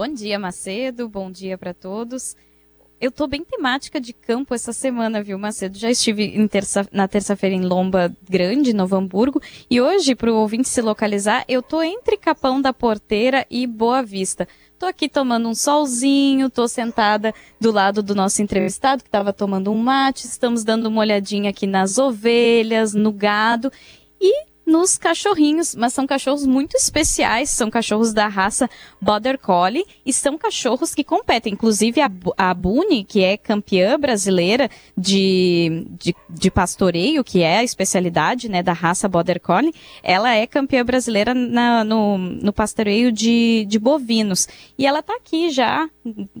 Bom dia, Macedo. Bom dia para todos. Eu tô bem temática de campo essa semana, viu, Macedo? Já estive terça, na terça-feira em Lomba Grande, Novo Hamburgo, e hoje, para o ouvinte se localizar, eu tô entre Capão da Porteira e Boa Vista. Tô aqui tomando um solzinho, tô sentada do lado do nosso entrevistado que estava tomando um mate, estamos dando uma olhadinha aqui nas ovelhas, no gado e nos cachorrinhos, mas são cachorros muito especiais, são cachorros da raça Border Collie e são cachorros que competem. Inclusive a, a Buni, que é campeã brasileira de, de, de, pastoreio, que é a especialidade né, da raça Border Collie, ela é campeã brasileira na, no, no pastoreio de, de bovinos. E ela está aqui já,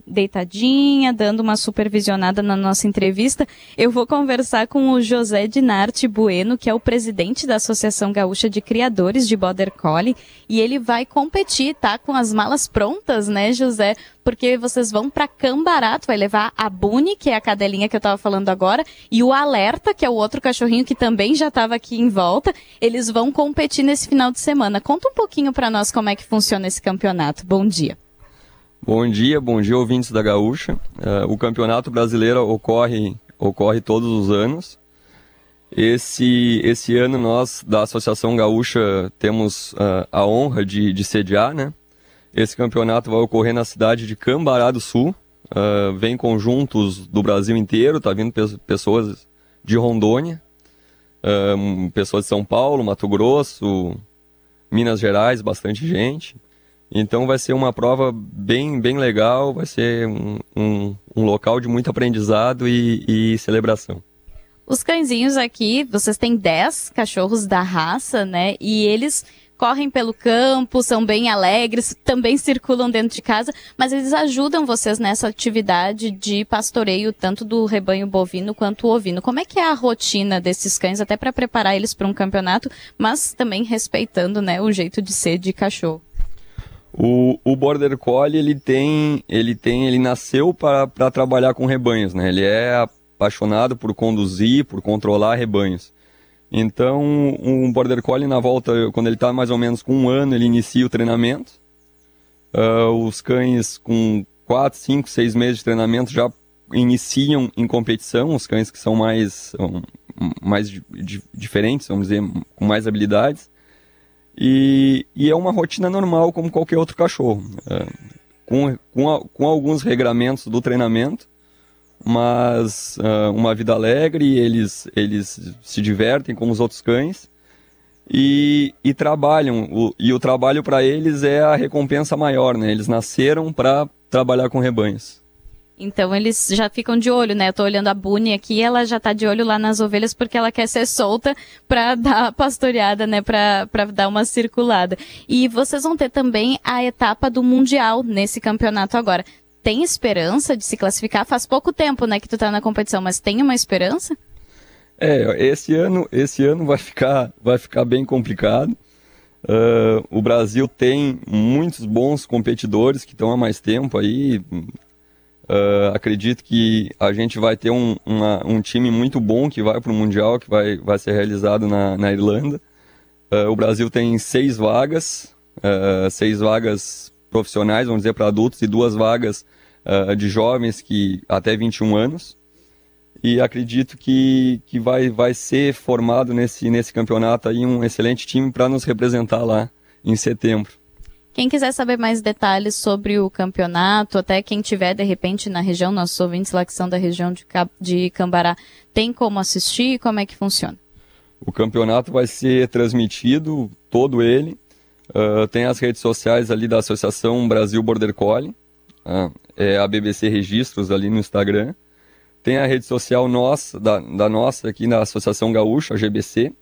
deitadinha, dando uma supervisionada na nossa entrevista. Eu vou conversar com o José Dinarte Bueno, que é o presidente da Associação Gaúcha de Criadores de Border Collie e ele vai competir, tá? Com as malas prontas, né, José? Porque vocês vão para Cambará, tu vai levar a Buni, que é a cadelinha que eu tava falando agora, e o Alerta, que é o outro cachorrinho que também já estava aqui em volta. Eles vão competir nesse final de semana. Conta um pouquinho para nós como é que funciona esse campeonato. Bom dia. Bom dia, bom dia ouvintes da Gaúcha. Uh, o campeonato brasileiro ocorre ocorre todos os anos. Esse, esse ano nós, da Associação Gaúcha, temos uh, a honra de, de sediar, né? Esse campeonato vai ocorrer na cidade de Cambará do Sul. Uh, vem conjuntos do Brasil inteiro, tá vindo pe pessoas de Rondônia, uh, pessoas de São Paulo, Mato Grosso, Minas Gerais, bastante gente. Então vai ser uma prova bem, bem legal, vai ser um, um, um local de muito aprendizado e, e celebração. Os cãezinhos aqui, vocês têm 10 cachorros da raça, né? E eles correm pelo campo, são bem alegres, também circulam dentro de casa, mas eles ajudam vocês nessa atividade de pastoreio, tanto do rebanho bovino quanto ovino. Como é que é a rotina desses cães, até para preparar eles para um campeonato, mas também respeitando né, o jeito de ser de cachorro? O, o Border Collie, ele tem, ele tem, ele nasceu para trabalhar com rebanhos, né? Ele é apaixonado por conduzir, por controlar rebanhos. Então, um Border Collie na volta, quando ele está mais ou menos com um ano, ele inicia o treinamento. Uh, os cães com 4, 5, 6 meses de treinamento já iniciam em competição, os cães que são mais, mais diferentes, vamos dizer, com mais habilidades. E, e, é uma rotina normal como qualquer outro cachorro, uh, com, com, a, com alguns regramentos do treinamento, mas uh, uma vida alegre, eles, eles se divertem como os outros cães e, e trabalham. O, e o trabalho para eles é a recompensa maior, né? Eles nasceram para trabalhar com rebanhos. Então eles já ficam de olho, né? Eu tô olhando a Bunny aqui, ela já tá de olho lá nas ovelhas porque ela quer ser solta para dar pastoreada, né? Para dar uma circulada. E vocês vão ter também a etapa do Mundial nesse campeonato agora tem esperança de se classificar? Faz pouco tempo, né, que tu tá na competição, mas tem uma esperança? É, esse ano, esse ano vai ficar, vai ficar bem complicado. Uh, o Brasil tem muitos bons competidores que estão há mais tempo aí. Uh, acredito que a gente vai ter um, uma, um time muito bom que vai para o Mundial, que vai, vai ser realizado na, na Irlanda. Uh, o Brasil tem seis vagas, seis vagas profissionais, vamos dizer, para adultos, e duas vagas uh, de jovens que até 21 anos. E acredito que, que vai, vai ser formado nesse, nesse campeonato aí um excelente time para nos representar lá em setembro. Quem quiser saber mais detalhes sobre o campeonato, até quem tiver de repente na região, nossos ouvintes lá que são da região de, de Cambará, tem como assistir? Como é que funciona? O campeonato vai ser transmitido, todo ele, Uh, tem as redes sociais ali da Associação Brasil Border Collie, uh, é a BBC Registros ali no Instagram. Tem a rede social nossa, da, da nossa aqui na Associação Gaúcha, a GBC.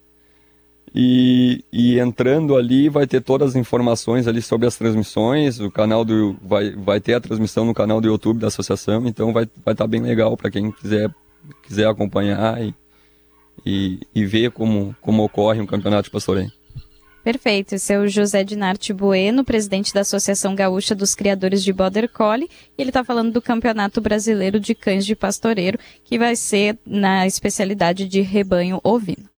E, e, entrando ali vai ter todas as informações ali sobre as transmissões, o canal do vai, vai ter a transmissão no canal do YouTube da associação, então vai vai estar tá bem legal para quem quiser quiser acompanhar e, e, e, ver como como ocorre um campeonato de pastoreio. Perfeito. Esse é o José Dinarte Bueno, presidente da Associação Gaúcha dos Criadores de Border Collie, e ele está falando do Campeonato Brasileiro de Cães de Pastoreiro, que vai ser na especialidade de rebanho ovino.